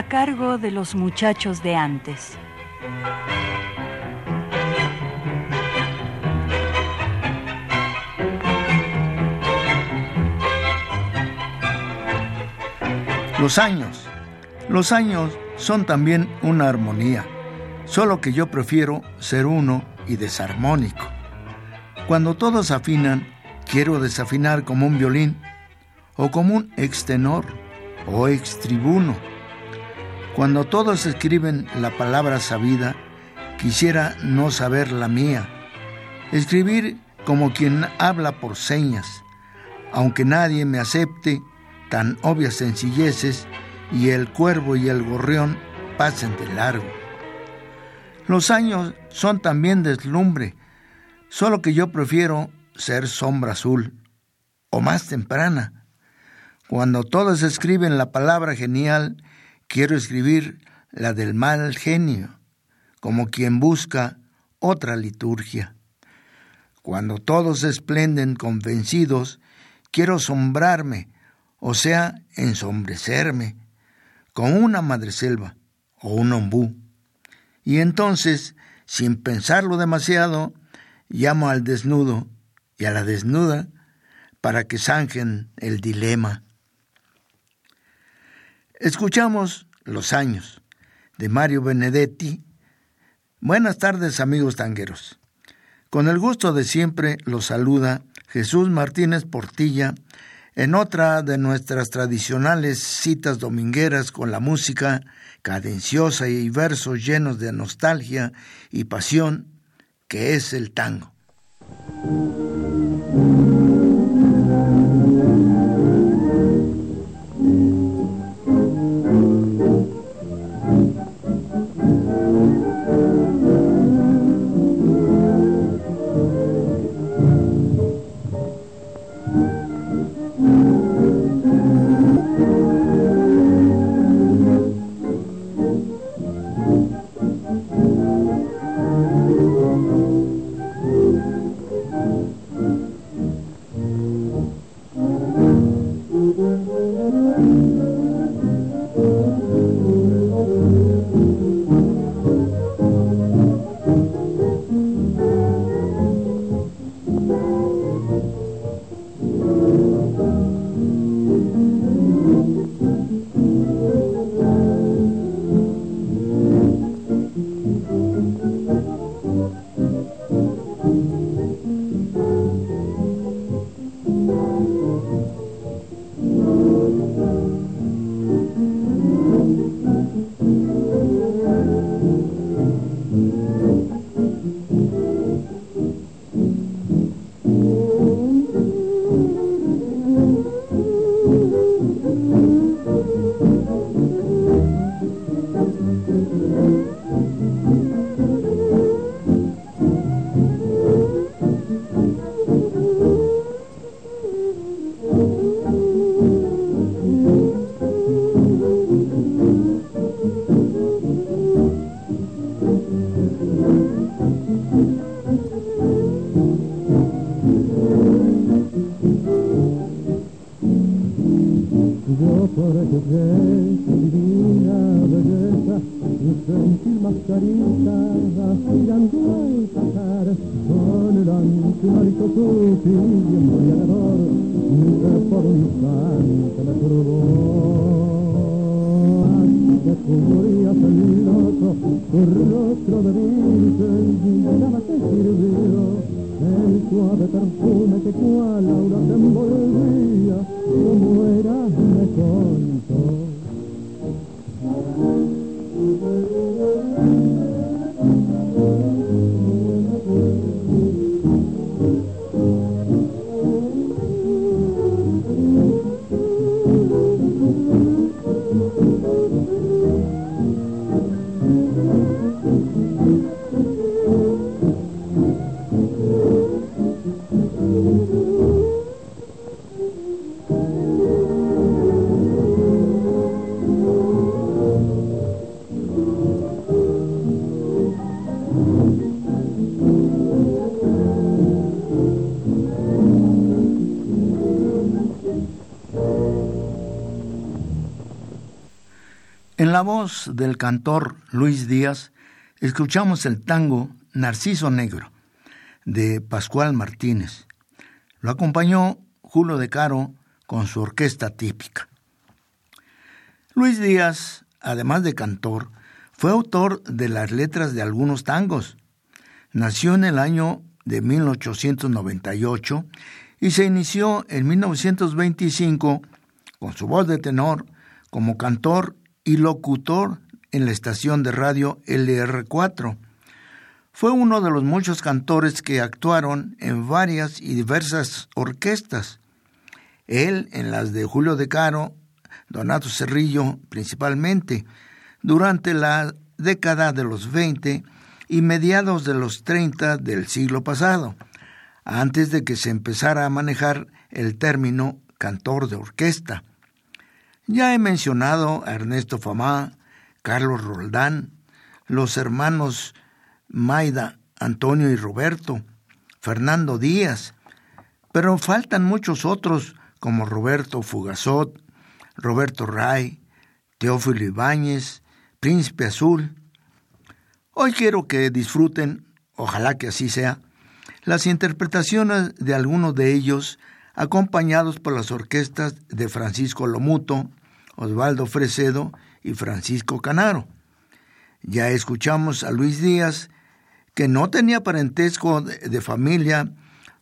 A cargo de los muchachos de antes. Los años. Los años son también una armonía, solo que yo prefiero ser uno y desarmónico. Cuando todos afinan, quiero desafinar como un violín, o como un extenor, o extribuno cuando todos escriben la palabra sabida, quisiera no saber la mía. Escribir como quien habla por señas, aunque nadie me acepte tan obvias sencilleces y el cuervo y el gorrión pasen de largo. Los años son también deslumbre, solo que yo prefiero ser sombra azul o más temprana. Cuando todos escriben la palabra genial Quiero escribir la del mal genio, como quien busca otra liturgia. Cuando todos esplenden convencidos, quiero asombrarme, o sea, ensombrecerme, con una madreselva o un ombú. Y entonces, sin pensarlo demasiado, llamo al desnudo y a la desnuda para que zanjen el dilema. Escuchamos Los años de Mario Benedetti. Buenas tardes amigos tangueros. Con el gusto de siempre los saluda Jesús Martínez Portilla en otra de nuestras tradicionales citas domingueras con la música cadenciosa y versos llenos de nostalgia y pasión que es el tango. En la voz del cantor Luis Díaz, escuchamos el tango Narciso Negro de Pascual Martínez. Lo acompañó Julio de Caro con su orquesta típica. Luis Díaz, además de cantor, fue autor de las letras de algunos tangos. Nació en el año de 1898 y se inició en 1925 con su voz de tenor como cantor y locutor en la estación de radio LR4. Fue uno de los muchos cantores que actuaron en varias y diversas orquestas. Él en las de Julio de Caro, Donato Cerrillo principalmente, durante la década de los 20 y mediados de los 30 del siglo pasado, antes de que se empezara a manejar el término cantor de orquesta. Ya he mencionado a Ernesto Famá, Carlos Roldán, los hermanos Maida, Antonio y Roberto, Fernando Díaz, pero faltan muchos otros como Roberto Fugazot, Roberto Ray, Teófilo Ibáñez, Príncipe Azul. Hoy quiero que disfruten, ojalá que así sea, las interpretaciones de algunos de ellos acompañados por las orquestas de Francisco Lomuto, Osvaldo Fresedo y Francisco Canaro. Ya escuchamos a Luis Díaz, que no tenía parentesco de, familia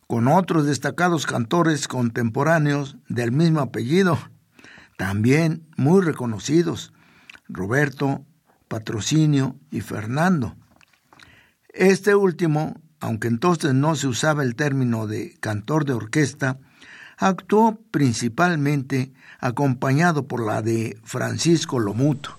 con otros destacados cantores contemporáneos del mismo apellido, también muy reconocidos, Roberto, Patrocinio y Fernando. Este último, aunque entonces no se usaba el término de cantor de orquesta, actuó principalmente acompañado por la de Francisco Lomuto.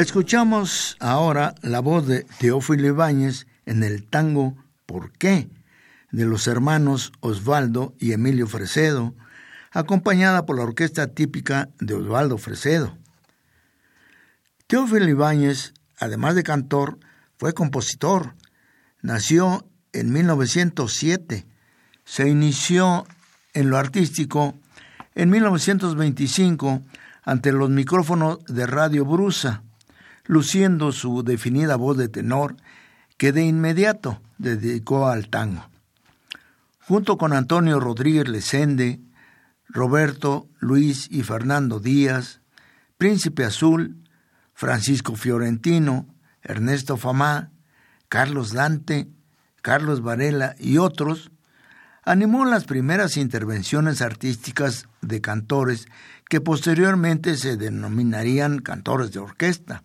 Escuchamos ahora la voz de Teófilo Ibáñez en el tango ¿Por qué? de los hermanos Osvaldo y Emilio Fresedo, acompañada por la orquesta típica de Osvaldo Fresedo. Teófilo Ibáñez, además de cantor, fue compositor. Nació en 1907. Se inició en lo artístico en 1925 ante los micrófonos de Radio Brusa luciendo su definida voz de tenor, que de inmediato dedicó al tango. Junto con Antonio Rodríguez Lesende, Roberto, Luis y Fernando Díaz, Príncipe Azul, Francisco Fiorentino, Ernesto Famá, Carlos Dante, Carlos Varela y otros, animó las primeras intervenciones artísticas de cantores que posteriormente se denominarían cantores de orquesta.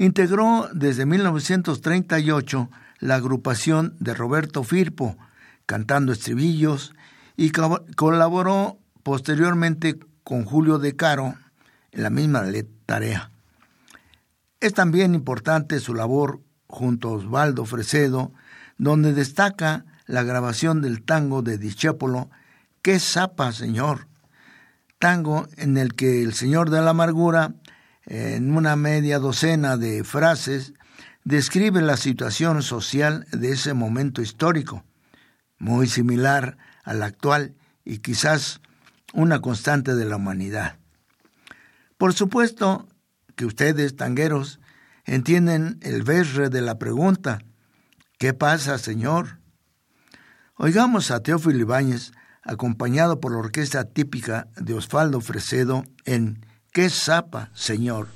Integró desde 1938 la agrupación de Roberto Firpo, cantando estribillos, y colaboró posteriormente con Julio De Caro en la misma tarea. Es también importante su labor junto a Osvaldo Fresedo, donde destaca la grabación del tango de Discépolo, ¡Qué zapa, señor! Tango en el que el señor de la amargura en una media docena de frases, describe la situación social de ese momento histórico, muy similar al actual y quizás una constante de la humanidad. Por supuesto que ustedes, tangueros, entienden el verre de la pregunta, ¿qué pasa, señor? Oigamos a Teófilo Ibáñez, acompañado por la orquesta típica de Osvaldo Fresedo en ¡Qué zapa, Señor!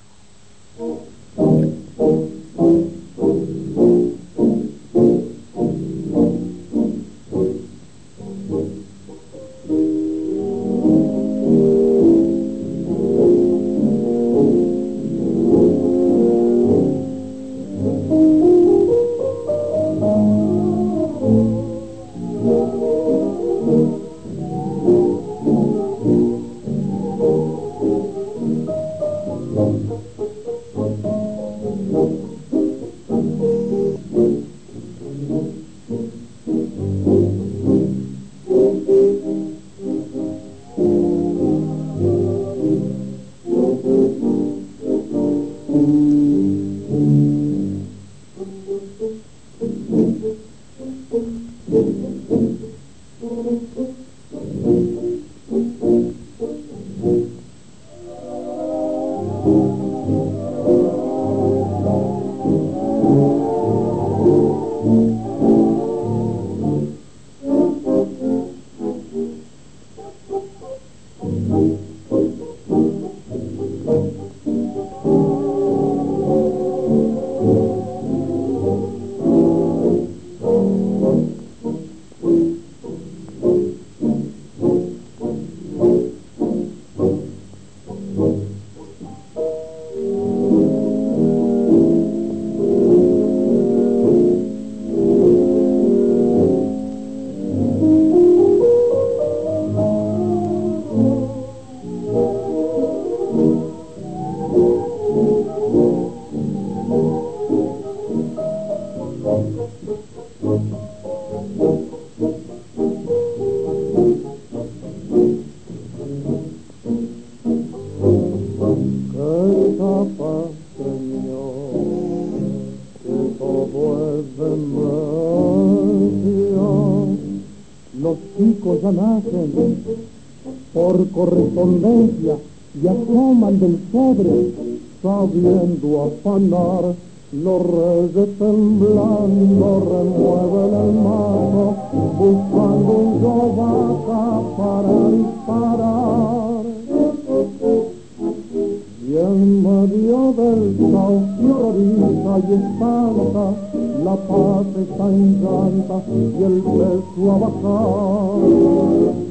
Correspondencia y asoman del sobre, sabiendo afanar, los reyes temblando remueven el mano, buscando un yovaca para disparar. Y en medio del caos y espanta, la paz está en y el peso a bajar.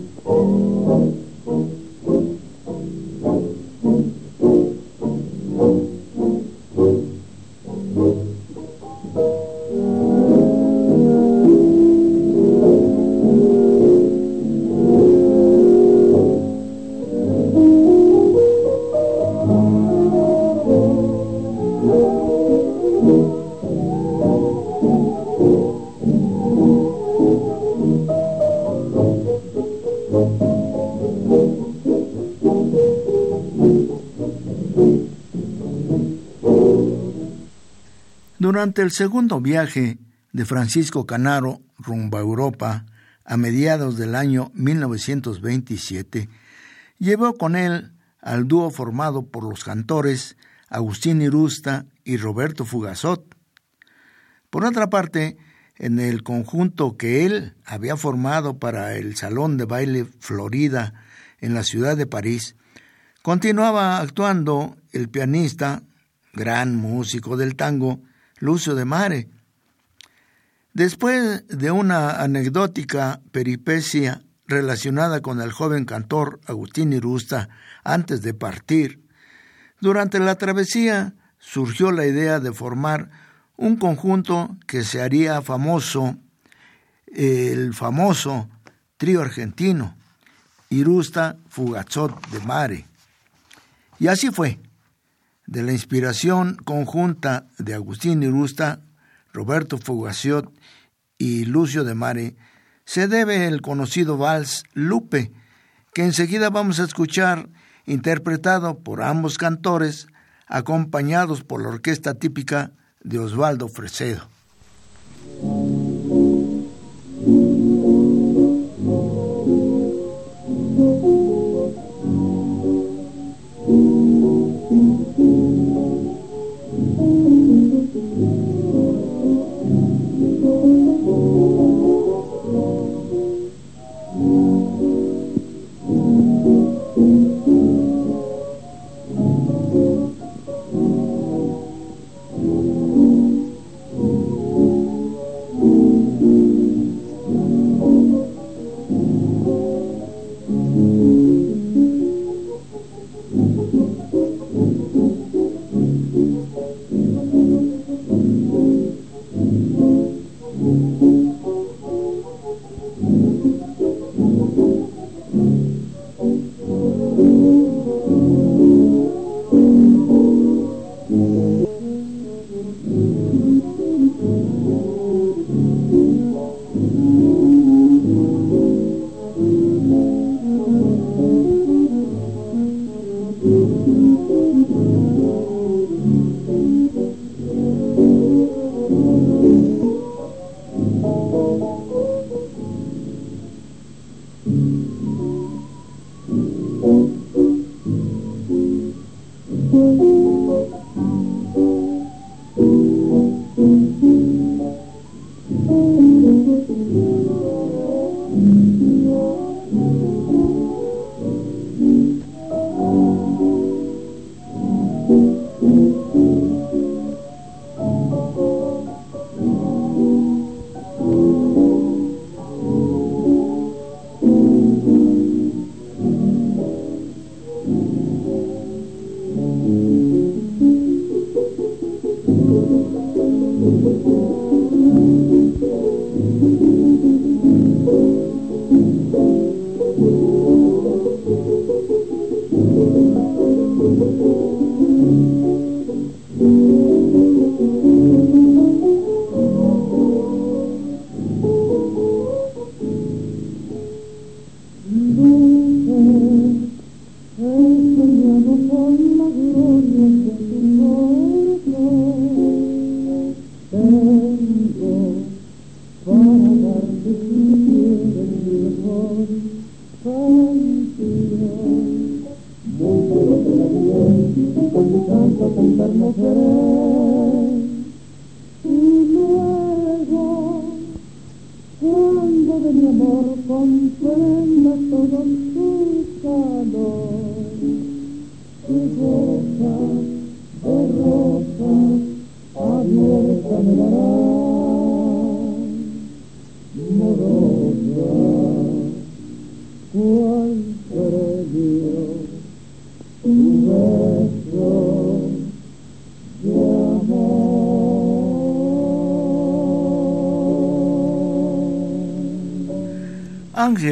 Durante el segundo viaje de Francisco Canaro rumbo a Europa, a mediados del año 1927, llevó con él al dúo formado por los cantores Agustín Irusta y Roberto Fugazot. Por otra parte, en el conjunto que él había formado para el Salón de Baile Florida en la ciudad de París, continuaba actuando el pianista, gran músico del tango, Lucio de Mare. Después de una anecdótica peripecia relacionada con el joven cantor Agustín Irusta antes de partir, durante la travesía surgió la idea de formar un conjunto que se haría famoso, el famoso trío argentino, Irusta Fugazot de Mare. Y así fue. De la inspiración conjunta de Agustín Irusta, Roberto Fugazot y Lucio de Mare, se debe el conocido vals Lupe, que enseguida vamos a escuchar interpretado por ambos cantores, acompañados por la orquesta típica de Osvaldo Fresedo.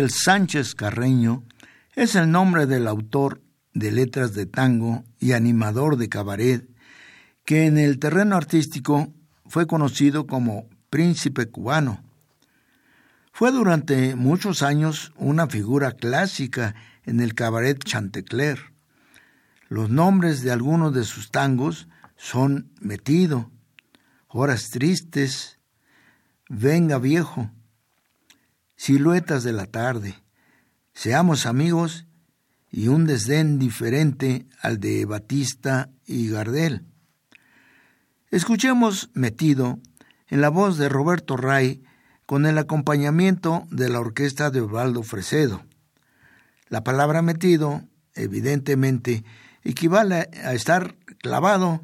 Ángel Sánchez Carreño es el nombre del autor de letras de tango y animador de cabaret que en el terreno artístico fue conocido como príncipe cubano. Fue durante muchos años una figura clásica en el cabaret Chantecler. Los nombres de algunos de sus tangos son Metido, horas tristes, venga viejo, siluetas de la tarde, seamos amigos y un desdén diferente al de Batista y Gardel. Escuchemos Metido en la voz de Roberto Ray con el acompañamiento de la orquesta de Osvaldo Fresedo. La palabra metido, evidentemente, equivale a estar clavado,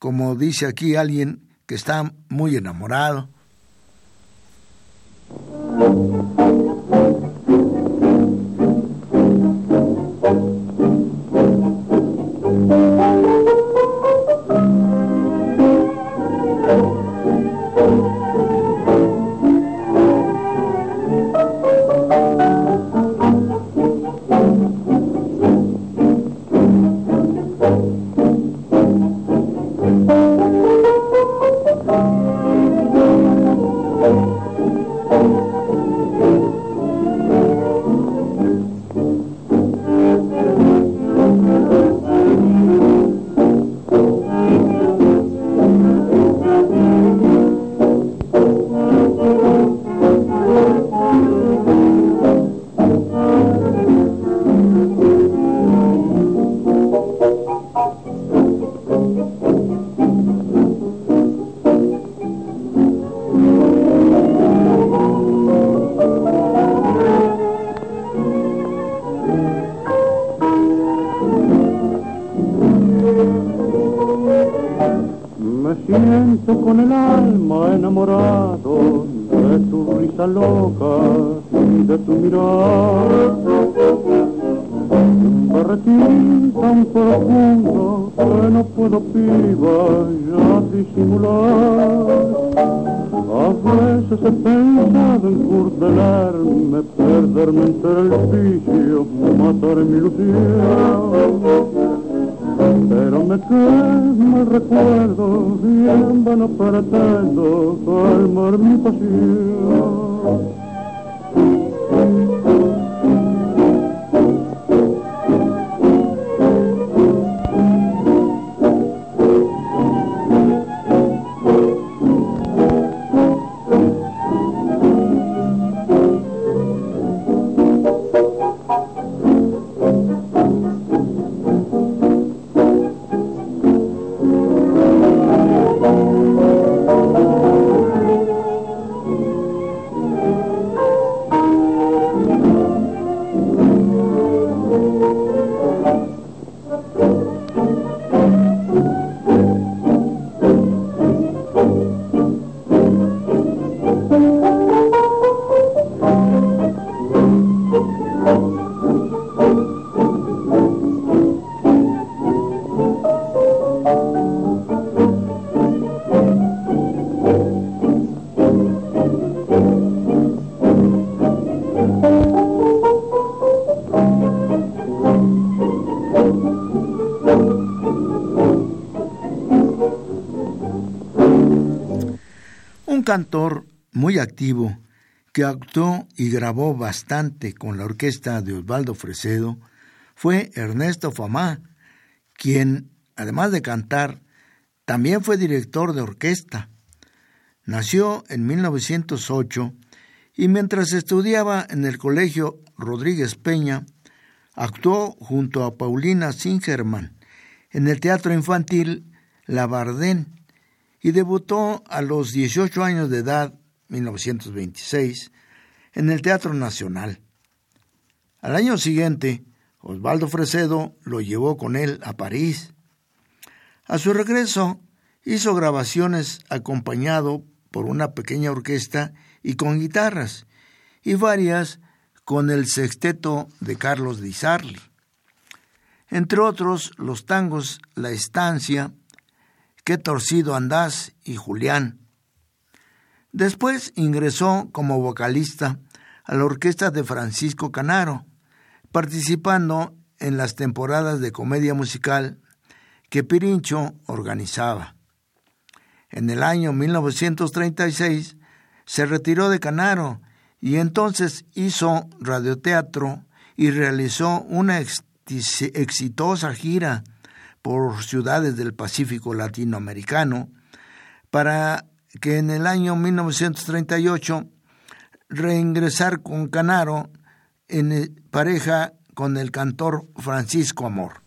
como dice aquí alguien que está muy enamorado. Cantor muy activo que actuó y grabó bastante con la orquesta de Osvaldo Fresedo fue Ernesto Famá, quien, además de cantar, también fue director de orquesta. Nació en 1908 y mientras estudiaba en el Colegio Rodríguez Peña, actuó junto a Paulina Singerman en el teatro infantil La Bardén y debutó a los 18 años de edad, 1926, en el Teatro Nacional. Al año siguiente, Osvaldo Fresedo lo llevó con él a París. A su regreso, hizo grabaciones acompañado por una pequeña orquesta y con guitarras, y varias con el sexteto de Carlos Di Sarli. Entre otros, los tangos La Estancia, Qué torcido andás y Julián. Después ingresó como vocalista a la orquesta de Francisco Canaro, participando en las temporadas de comedia musical que Pirincho organizaba. En el año 1936 se retiró de Canaro y entonces hizo radioteatro y realizó una exitosa gira por ciudades del Pacífico latinoamericano, para que en el año 1938 reingresar con Canaro en pareja con el cantor Francisco Amor.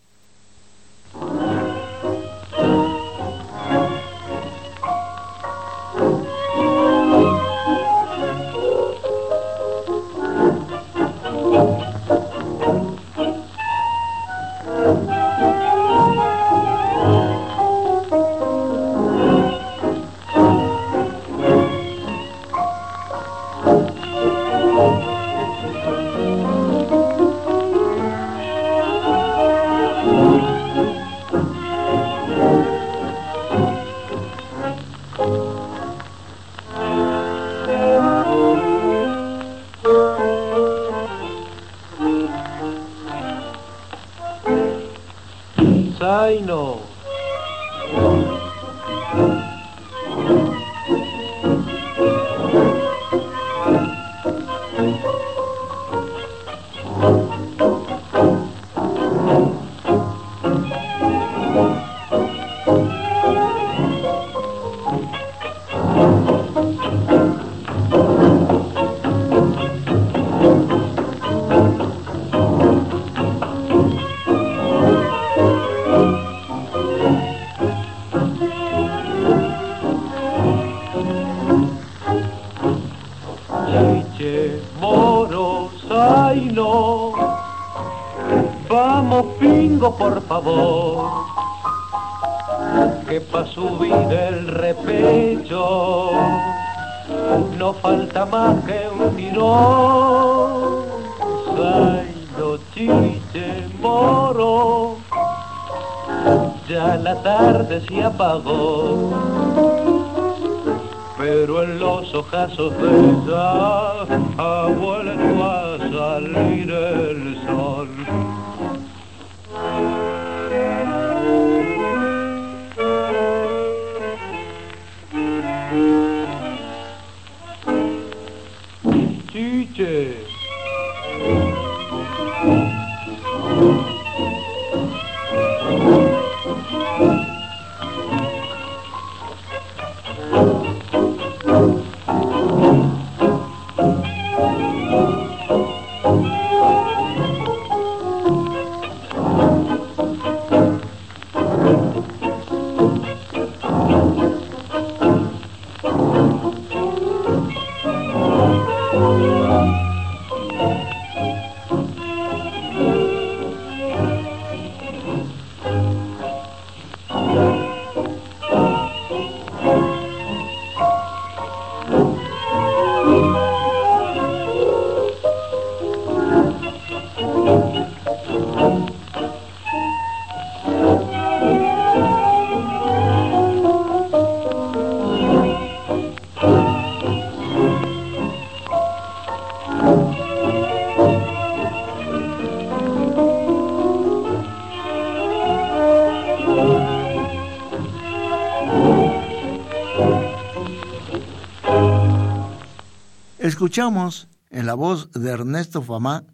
Escuchamos en la voz de Ernesto Famá,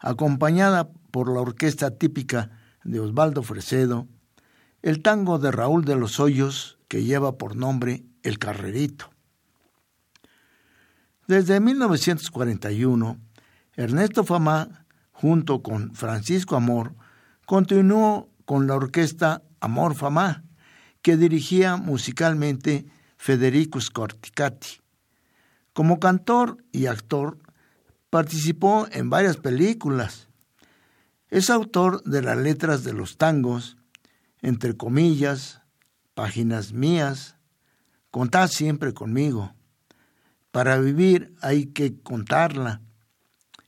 acompañada por la orquesta típica de Osvaldo Fresedo, el tango de Raúl de los Hoyos que lleva por nombre El Carrerito. Desde 1941, Ernesto Famá, junto con Francisco Amor, continuó con la orquesta Amor Famá, que dirigía musicalmente Federico Scorticati. Como cantor y actor, participó en varias películas. Es autor de las letras de los tangos, entre comillas, páginas mías, contad siempre conmigo. Para vivir hay que contarla,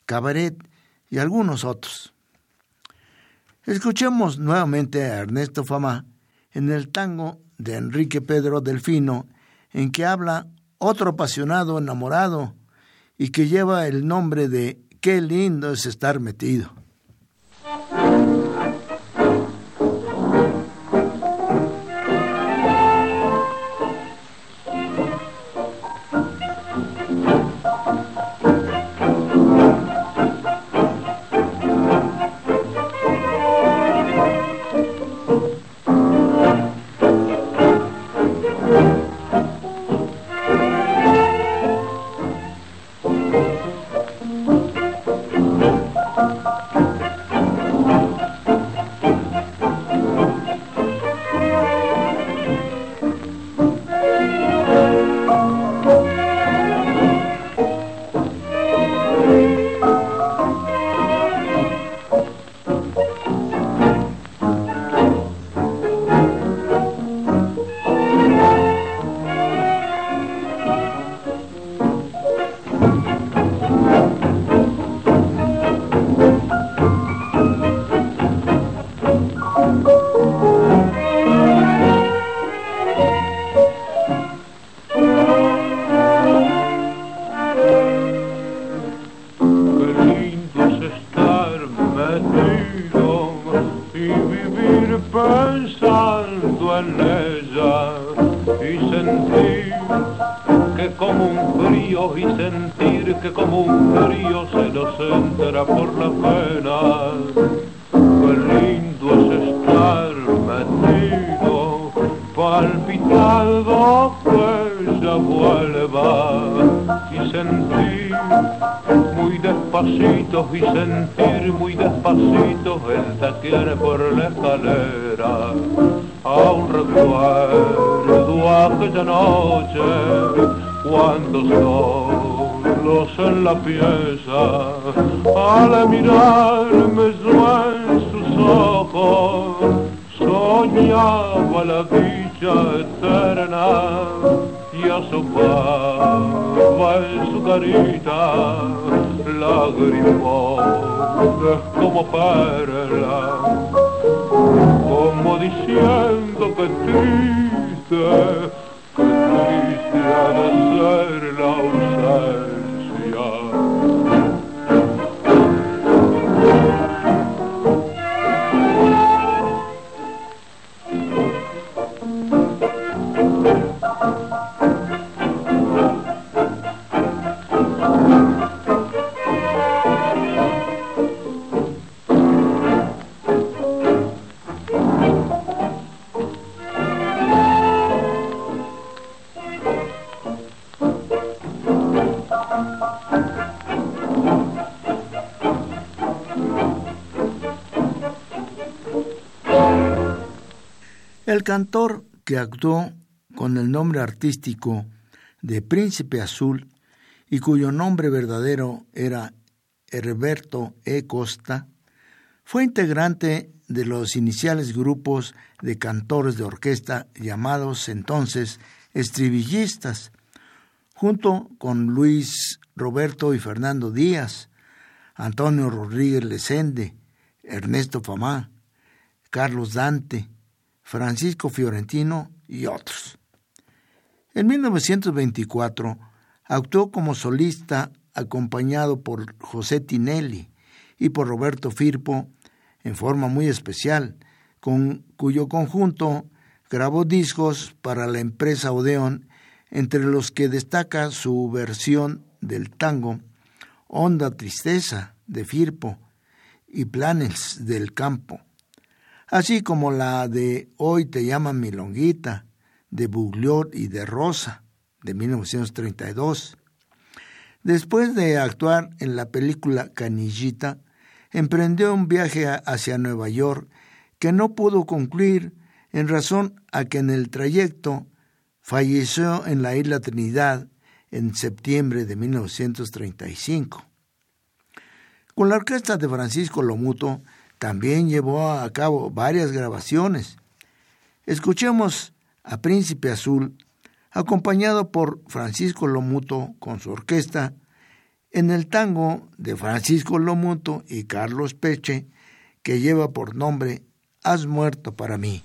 cabaret y algunos otros. Escuchemos nuevamente a Ernesto Fama en el tango de Enrique Pedro Delfino, en que habla otro apasionado enamorado y que lleva el nombre de Qué lindo es estar metido. Solos en la pieza, al mirarme yo en sus ojos, soñaba la dicha eterna y asomaba en su carita lágrimas como perla, como diciendo que triste ser la ausencia. El cantor que actuó con el nombre artístico de Príncipe Azul y cuyo nombre verdadero era Herberto E. Costa, fue integrante de los iniciales grupos de cantores de orquesta llamados entonces estribillistas, junto con Luis Roberto y Fernando Díaz, Antonio Rodríguez Lesende, Ernesto Famá, Carlos Dante, Francisco Fiorentino y otros. En 1924 actuó como solista acompañado por José Tinelli y por Roberto Firpo en forma muy especial, con cuyo conjunto grabó discos para la empresa Odeón, entre los que destaca su versión del tango Honda Tristeza de Firpo y Planes del Campo así como la de Hoy te llaman Milonguita, de Bugliot y de Rosa, de 1932. Después de actuar en la película Canillita, emprendió un viaje hacia Nueva York que no pudo concluir en razón a que en el trayecto falleció en la isla Trinidad en septiembre de 1935. Con la orquesta de Francisco Lomuto también llevó a cabo varias grabaciones. Escuchemos a Príncipe Azul, acompañado por Francisco Lomuto con su orquesta, en el tango de Francisco Lomuto y Carlos Peche, que lleva por nombre Has muerto para mí.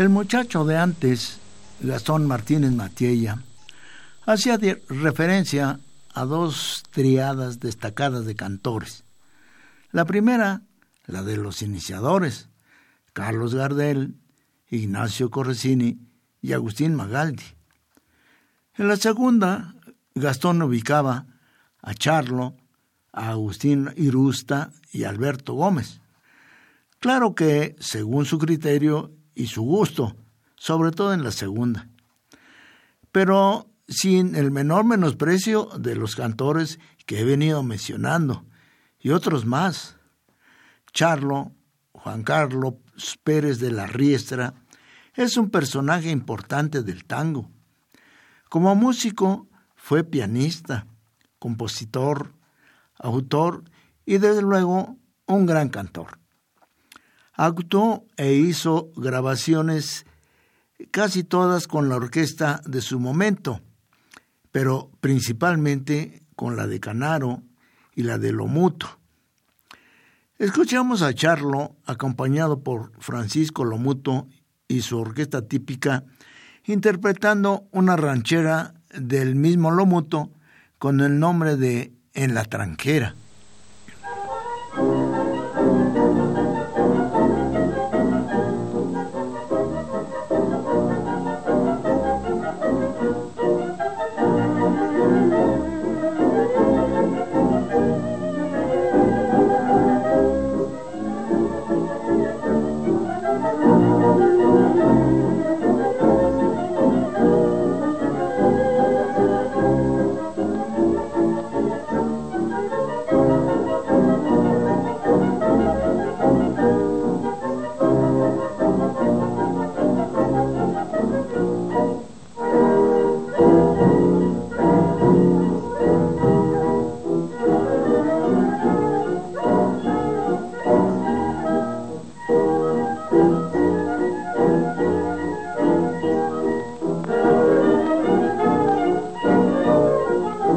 El muchacho de antes, Gastón Martínez Matiella, hacía referencia a dos triadas destacadas de cantores. La primera, la de los iniciadores, Carlos Gardel, Ignacio Corresini y Agustín Magaldi. En la segunda, Gastón ubicaba a Charlo, a Agustín Irusta y Alberto Gómez. Claro que, según su criterio, y su gusto, sobre todo en la segunda. Pero sin el menor menosprecio de los cantores que he venido mencionando, y otros más. Charlo, Juan Carlos Pérez de la Riestra, es un personaje importante del tango. Como músico fue pianista, compositor, autor y desde luego un gran cantor. Actuó e hizo grabaciones casi todas con la orquesta de su momento, pero principalmente con la de Canaro y la de Lomuto. Escuchamos a Charlo acompañado por Francisco Lomuto y su orquesta típica interpretando una ranchera del mismo Lomuto con el nombre de En la tranquera.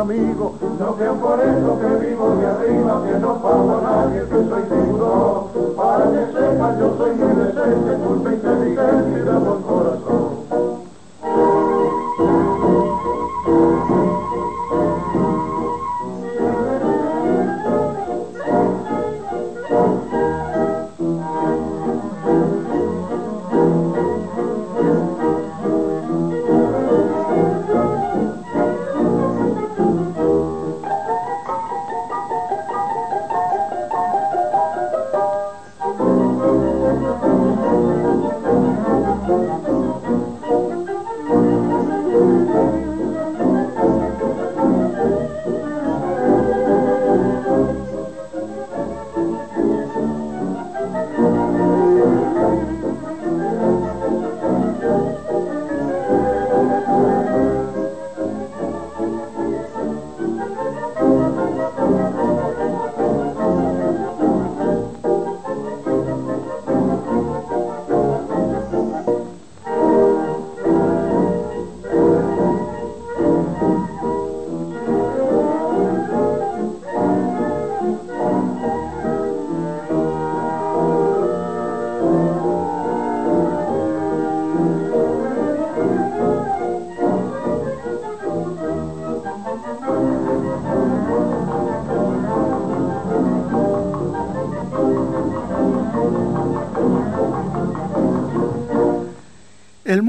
amigo. No creo por eso que vivo de arriba, que no pago a nadie, que soy tiburón. Para que sepan, yo soy muy decente, culpa inteligente y de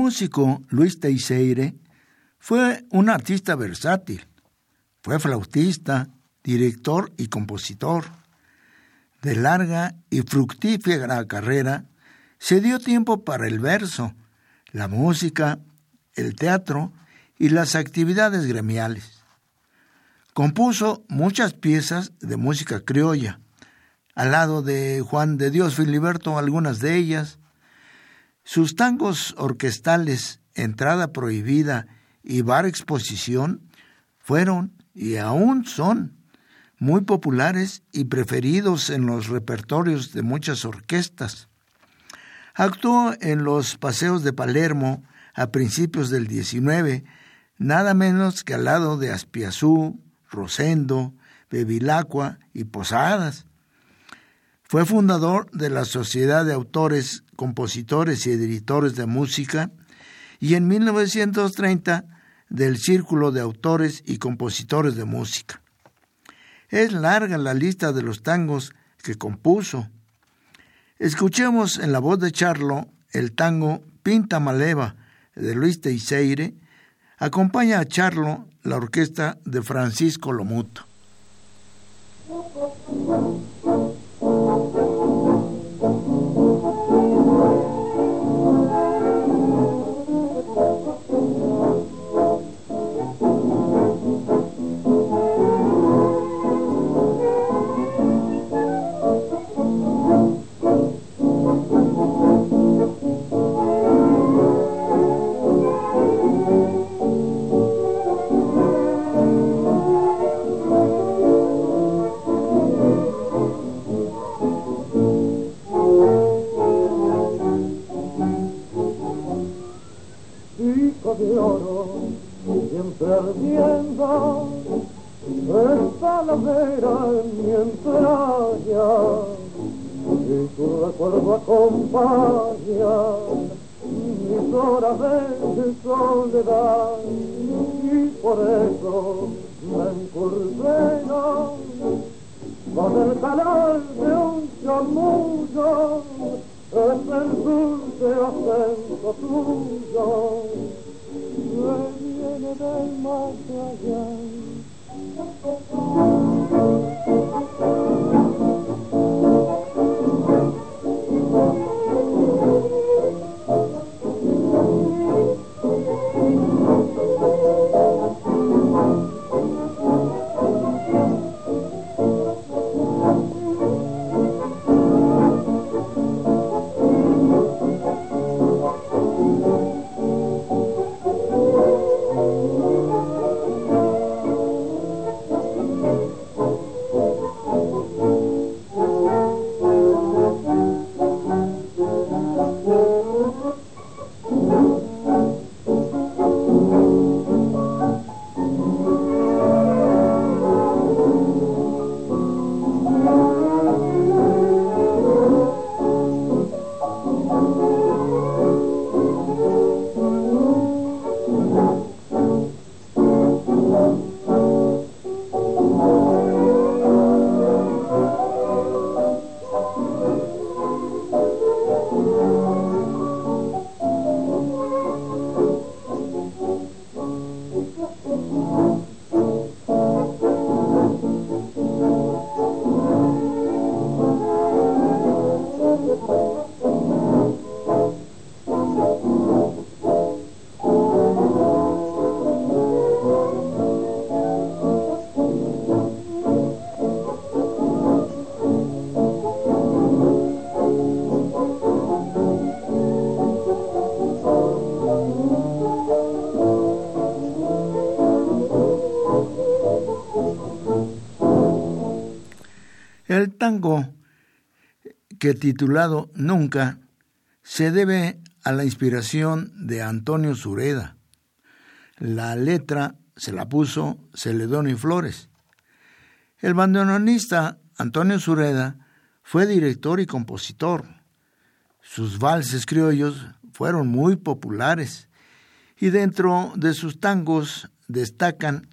músico Luis Teixeire fue un artista versátil. Fue flautista, director y compositor. De larga y fructífera carrera, se dio tiempo para el verso, la música, el teatro y las actividades gremiales. Compuso muchas piezas de música criolla, al lado de Juan de Dios Filiberto algunas de ellas. Sus tangos orquestales, Entrada Prohibida y Bar Exposición, fueron y aún son muy populares y preferidos en los repertorios de muchas orquestas. Actuó en los paseos de Palermo a principios del 19, nada menos que al lado de Aspiazú, Rosendo, Bevilacqua y Posadas. Fue fundador de la Sociedad de Autores, Compositores y Editores de Música y en 1930 del Círculo de Autores y Compositores de Música. Es larga la lista de los tangos que compuso. Escuchemos en la voz de Charlo el tango Pinta Maleva de Luis Teixeire. Acompaña a Charlo la orquesta de Francisco Lomuto. Titulado Nunca, se debe a la inspiración de Antonio Sureda. La letra se la puso Celedonio Flores. El bandoneonista Antonio Sureda fue director y compositor. Sus valses criollos fueron muy populares y dentro de sus tangos destacan,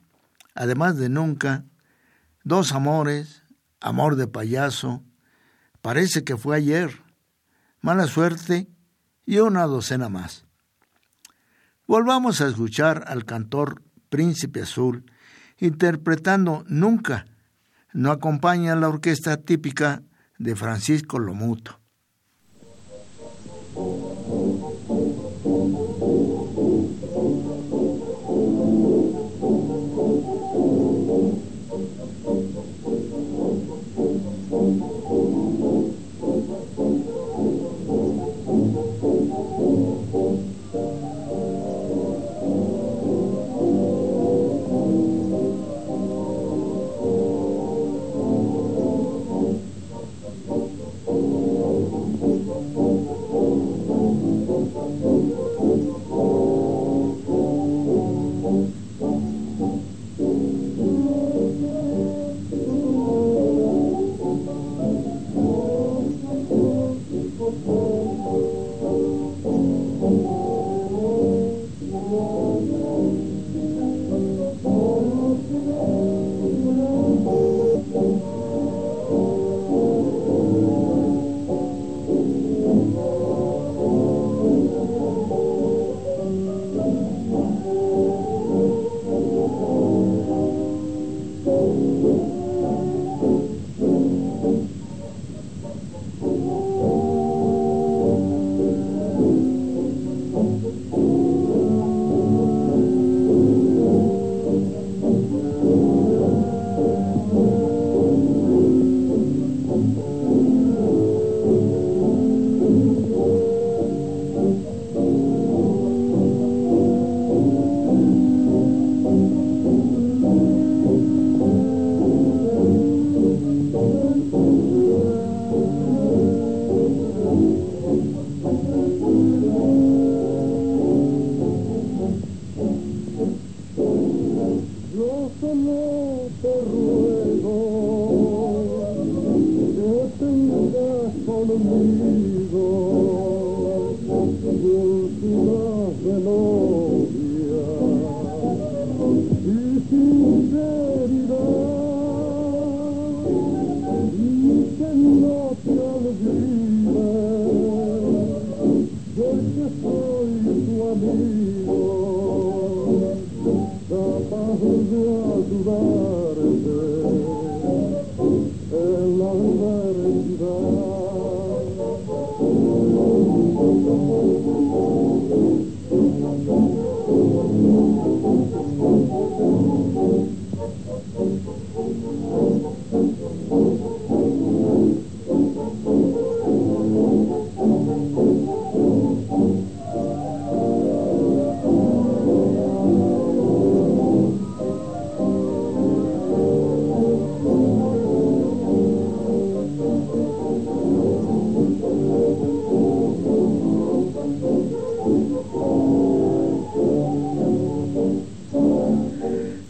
además de Nunca, Dos Amores, Amor de payaso, parece que fue ayer, mala suerte y una docena más. Volvamos a escuchar al cantor Príncipe Azul interpretando Nunca. No acompaña la orquesta típica de Francisco Lomuto.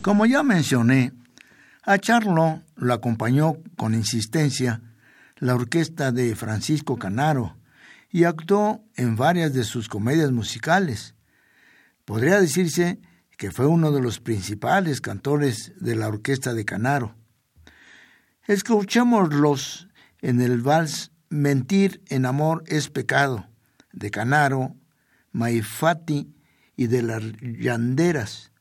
Como ya mencioné, a Charlo lo acompañó con insistencia la orquesta de Francisco Canaro y actuó en varias de sus comedias musicales. Podría decirse que fue uno de los principales cantores de la orquesta de Canaro. Escuchémoslos en el vals Mentir en amor es pecado, de Canaro, Maifati y de las Llanderas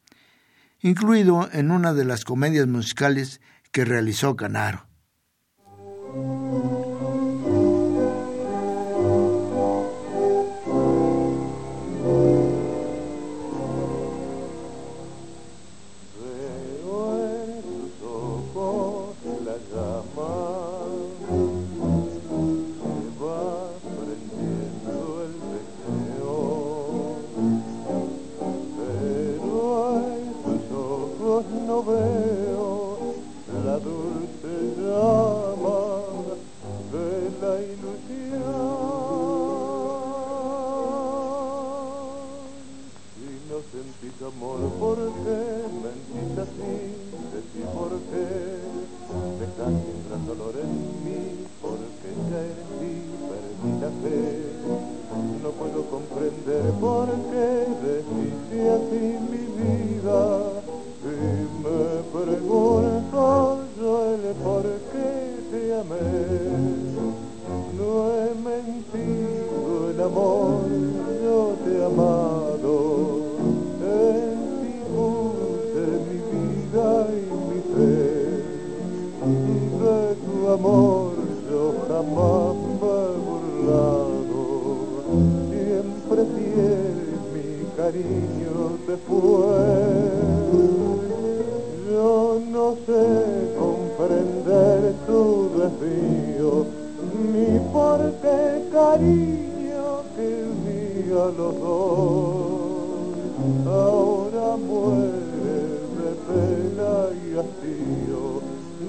incluido en una de las comedias musicales que realizó Canaro.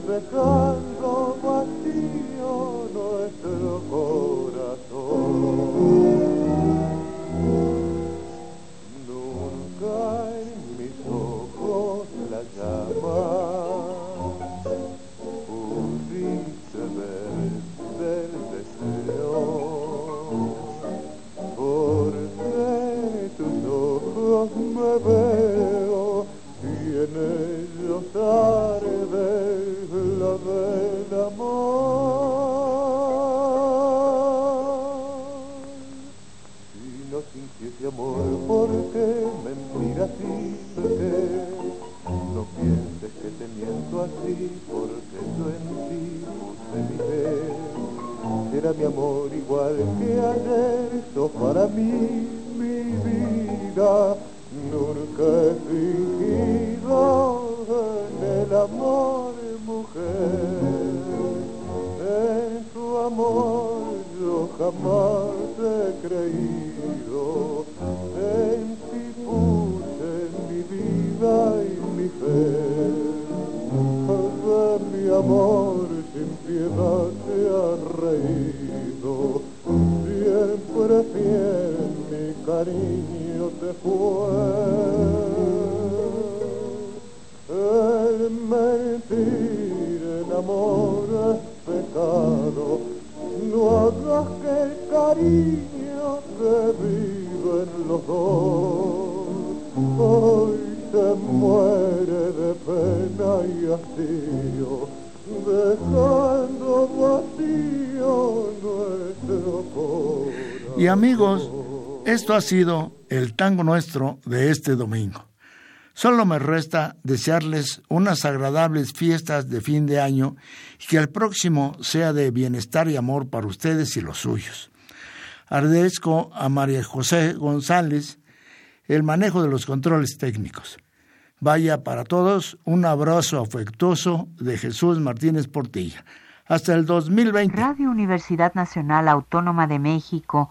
because Y amigos, esto ha sido el tango nuestro de este domingo. Solo me resta desearles unas agradables fiestas de fin de año y que el próximo sea de bienestar y amor para ustedes y los suyos. Agradezco a María José González el manejo de los controles técnicos. Vaya para todos un abrazo afectuoso de Jesús Martínez Portilla. Hasta el 2020. Radio Universidad Nacional Autónoma de México